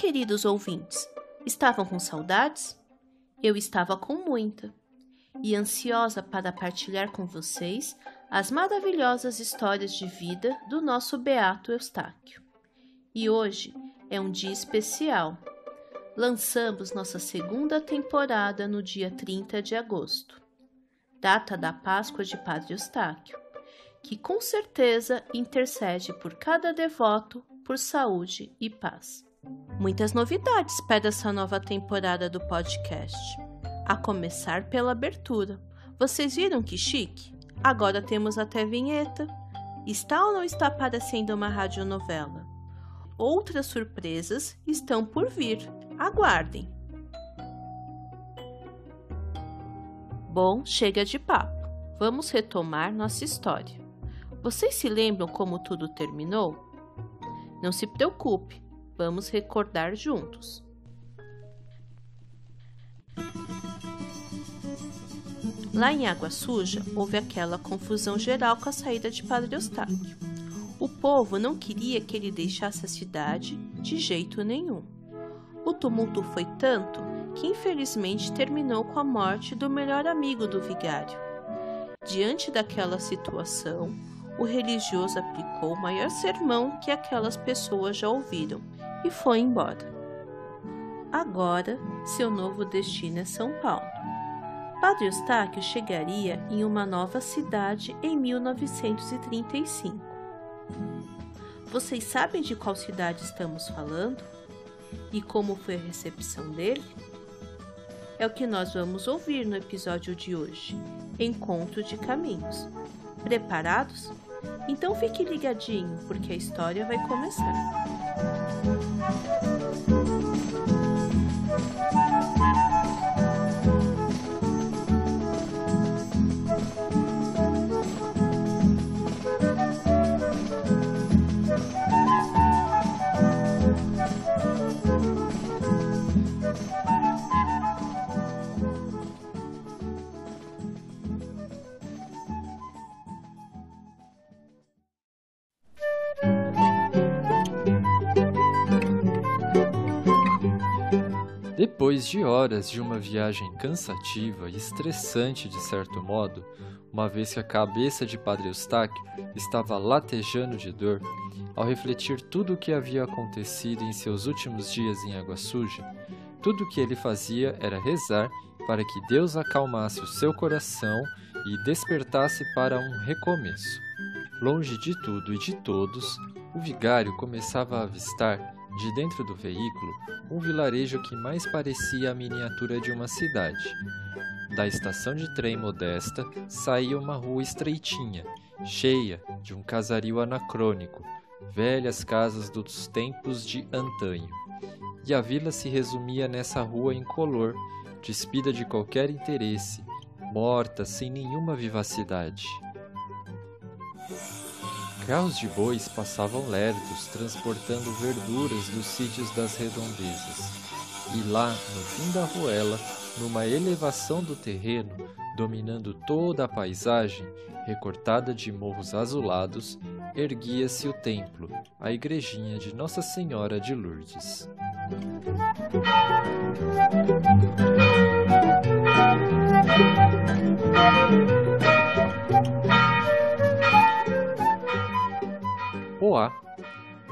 Queridos ouvintes. Estavam com saudades? Eu estava com muita e ansiosa para partilhar com vocês as maravilhosas histórias de vida do nosso Beato Eustáquio. E hoje é um dia especial. Lançamos nossa segunda temporada no dia 30 de agosto, data da Páscoa de Padre Eustáquio, que com certeza intercede por cada devoto por saúde e paz. Muitas novidades para essa nova temporada do podcast. A começar pela abertura. Vocês viram que chique? Agora temos até vinheta. Está ou não está parecendo uma radionovela? Outras surpresas estão por vir. Aguardem. Bom, chega de papo. Vamos retomar nossa história. Vocês se lembram como tudo terminou? Não se preocupe, Vamos recordar juntos. Lá em Água Suja, houve aquela confusão geral com a saída de Padre Eustáquio. O povo não queria que ele deixasse a cidade de jeito nenhum. O tumulto foi tanto que infelizmente terminou com a morte do melhor amigo do vigário. Diante daquela situação, o religioso aplicou o maior sermão que aquelas pessoas já ouviram e foi embora. Agora, seu novo destino é São Paulo. Padre Eustáquio chegaria em uma nova cidade em 1935. Vocês sabem de qual cidade estamos falando? E como foi a recepção dele? É o que nós vamos ouvir no episódio de hoje, Encontro de Caminhos. Preparados? Então fique ligadinho, porque a história vai começar. Depois de horas de uma viagem cansativa e estressante de certo modo, uma vez que a cabeça de Padre Eustáquio estava latejando de dor, ao refletir tudo o que havia acontecido em seus últimos dias em Água Suja, tudo o que ele fazia era rezar para que Deus acalmasse o seu coração e despertasse para um recomeço. Longe de tudo e de todos, o vigário começava a avistar de dentro do veículo, um vilarejo que mais parecia a miniatura de uma cidade. Da estação de trem modesta saía uma rua estreitinha, cheia de um casario anacrônico, velhas casas dos tempos de antanho. E a vila se resumia nessa rua incolor, despida de qualquer interesse, morta sem nenhuma vivacidade. Carros de bois passavam lerdos, transportando verduras dos sítios das redondezas. E lá, no fim da ruela, numa elevação do terreno, dominando toda a paisagem, recortada de morros azulados, erguia-se o templo, a igrejinha de Nossa Senhora de Lourdes. Poá,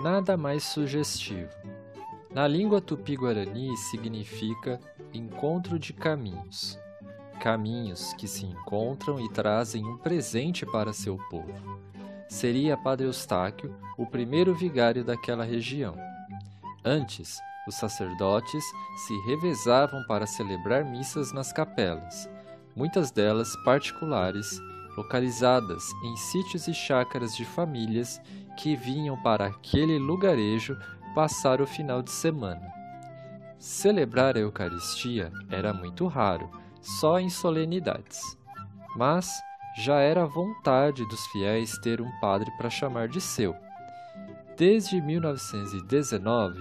nada mais sugestivo. Na língua tupi-guarani significa encontro de caminhos. Caminhos que se encontram e trazem um presente para seu povo. Seria Padre Eustáquio o primeiro vigário daquela região. Antes, os sacerdotes se revezavam para celebrar missas nas capelas, muitas delas particulares, localizadas em sítios e chácaras de famílias que vinham para aquele lugarejo passar o final de semana. Celebrar a Eucaristia era muito raro, só em solenidades. Mas já era vontade dos fiéis ter um padre para chamar de seu. Desde 1919,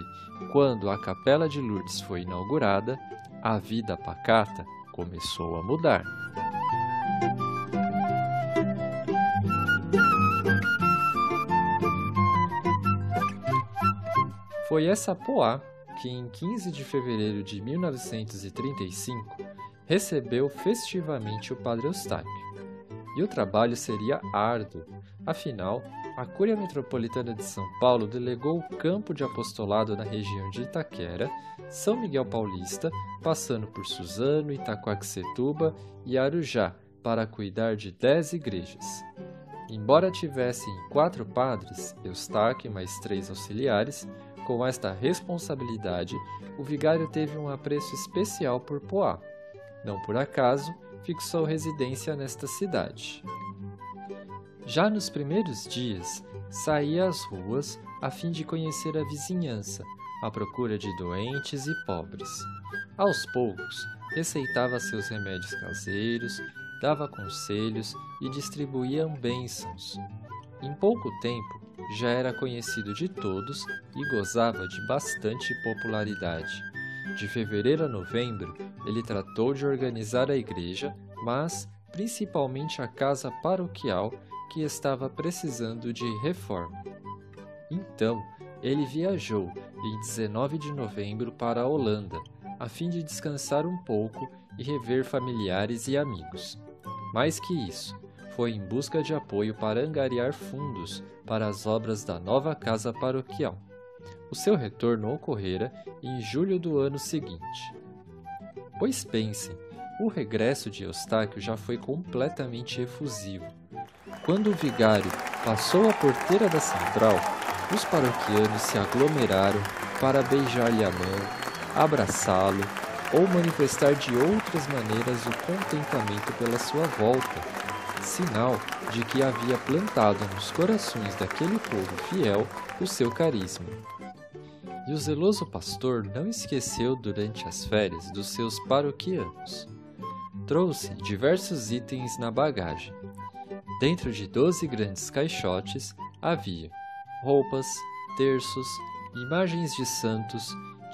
quando a Capela de Lourdes foi inaugurada, a vida pacata começou a mudar. Foi essa Poá que, em 15 de fevereiro de 1935, recebeu festivamente o Padre Eustáquio. E o trabalho seria árduo, afinal, a Cúria Metropolitana de São Paulo delegou o campo de apostolado na região de Itaquera, São Miguel Paulista, passando por Suzano, Itacoaxetuba e Arujá, para cuidar de dez igrejas. Embora tivessem quatro padres, Eustáquio mais três auxiliares, com esta responsabilidade, o vigário teve um apreço especial por Poá. Não por acaso, fixou residência nesta cidade. Já nos primeiros dias, saía às ruas a fim de conhecer a vizinhança, à procura de doentes e pobres. Aos poucos, receitava seus remédios caseiros, dava conselhos e distribuía bênçãos. Em pouco tempo, já era conhecido de todos e gozava de bastante popularidade. De fevereiro a novembro, ele tratou de organizar a igreja, mas principalmente a casa paroquial que estava precisando de reforma. Então, ele viajou em 19 de novembro para a Holanda, a fim de descansar um pouco e rever familiares e amigos. Mais que isso, foi em busca de apoio para angariar fundos para as obras da nova casa paroquial. O seu retorno ocorrera em julho do ano seguinte. Pois pensem, o regresso de Eustáquio já foi completamente efusivo. Quando o vigário passou a porteira da central, os paroquianos se aglomeraram para beijar-lhe a mão, abraçá-lo ou manifestar de outras maneiras o contentamento pela sua volta sinal de que havia plantado nos corações daquele povo fiel o seu carisma. E o zeloso pastor não esqueceu durante as férias dos seus paroquianos. Trouxe diversos itens na bagagem. Dentro de doze grandes caixotes havia roupas, terços, imagens de santos,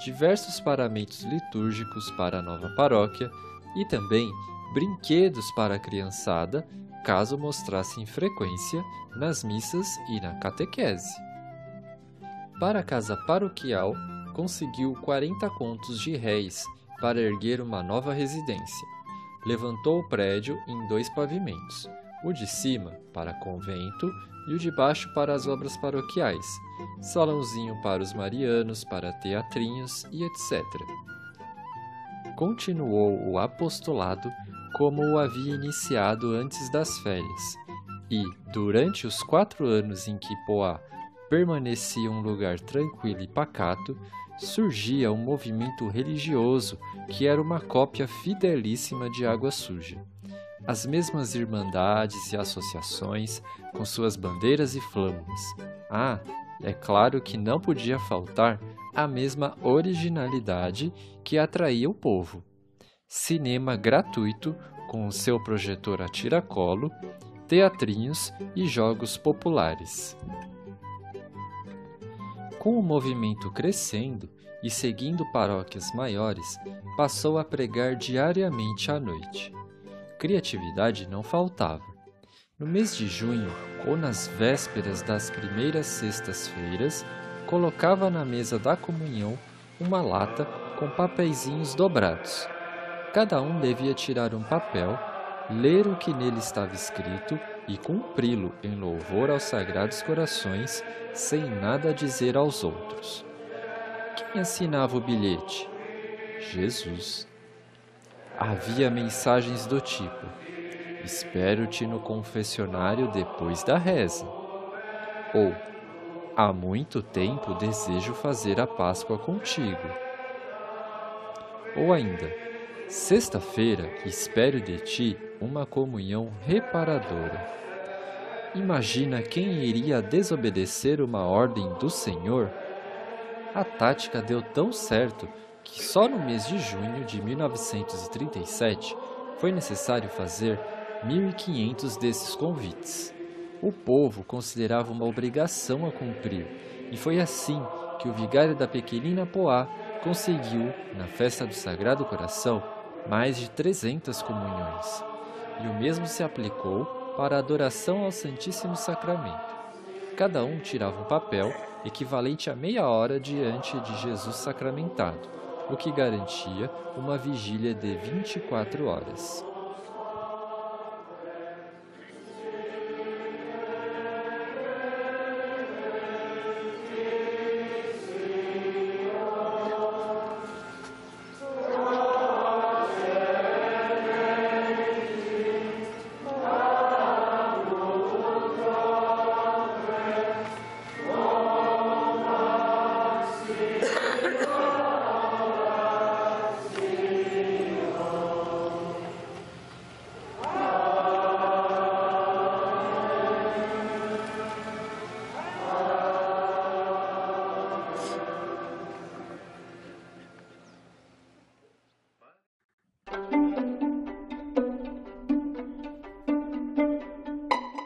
diversos paramentos litúrgicos para a nova paróquia e também brinquedos para a criançada caso mostrassem frequência nas missas e na catequese. Para a casa paroquial, conseguiu 40 contos de réis para erguer uma nova residência. Levantou o prédio em dois pavimentos, o de cima para convento e o de baixo para as obras paroquiais, salãozinho para os marianos, para teatrinhos e etc. Continuou o apostolado como o havia iniciado antes das férias, e, durante os quatro anos em que Poá permanecia um lugar tranquilo e pacato, surgia um movimento religioso que era uma cópia fidelíssima de Água Suja. As mesmas irmandades e associações, com suas bandeiras e flâmulas. Ah, é claro que não podia faltar a mesma originalidade que atraía o povo cinema gratuito com o seu projetor a tiracolo, teatrinhos e jogos populares. Com o movimento crescendo e seguindo paróquias maiores, passou a pregar diariamente à noite. Criatividade não faltava. No mês de junho, ou nas vésperas das primeiras sextas-feiras, colocava na mesa da comunhão uma lata com papeizinhos dobrados Cada um devia tirar um papel, ler o que nele estava escrito e cumpri-lo em louvor aos sagrados corações, sem nada dizer aos outros. Quem assinava o bilhete? Jesus. Havia mensagens do tipo: Espero-te no confessionário depois da reza. Ou Há muito tempo desejo fazer a Páscoa contigo. Ou ainda, Sexta-feira espero de ti uma comunhão reparadora. Imagina quem iria desobedecer uma ordem do Senhor? A tática deu tão certo que só no mês de junho de 1937 foi necessário fazer 1.500 desses convites. O povo considerava uma obrigação a cumprir, e foi assim que o vigário da pequenina Poá conseguiu, na festa do Sagrado Coração, mais de 300 comunhões. E o mesmo se aplicou para a adoração ao Santíssimo Sacramento. Cada um tirava um papel equivalente a meia hora diante de Jesus sacramentado, o que garantia uma vigília de 24 horas.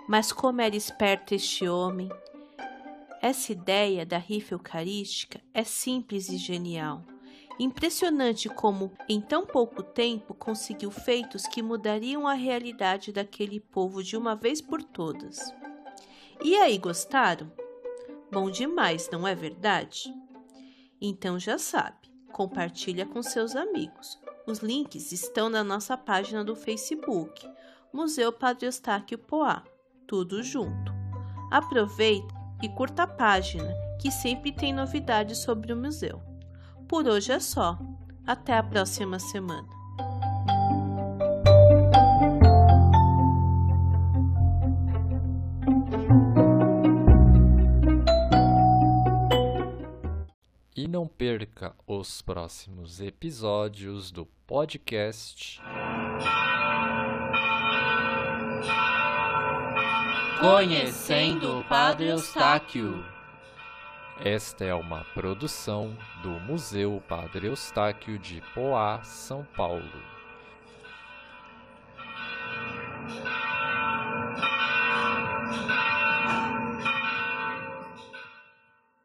Mas como era esperto este homem! Essa ideia da rifa eucarística é simples e genial. Impressionante como, em tão pouco tempo, conseguiu feitos que mudariam a realidade daquele povo de uma vez por todas. E aí, gostaram? Bom demais, não é verdade? Então já sabe, compartilha com seus amigos. Os links estão na nossa página do Facebook, Museu Padre Eustáquio Poá tudo junto. Aproveita e curta a página, que sempre tem novidades sobre o museu. Por hoje é só. Até a próxima semana. E não perca os próximos episódios do podcast. Conhecendo o Padre Eustáquio. Esta é uma produção do Museu Padre Eustáquio de Poá, São Paulo.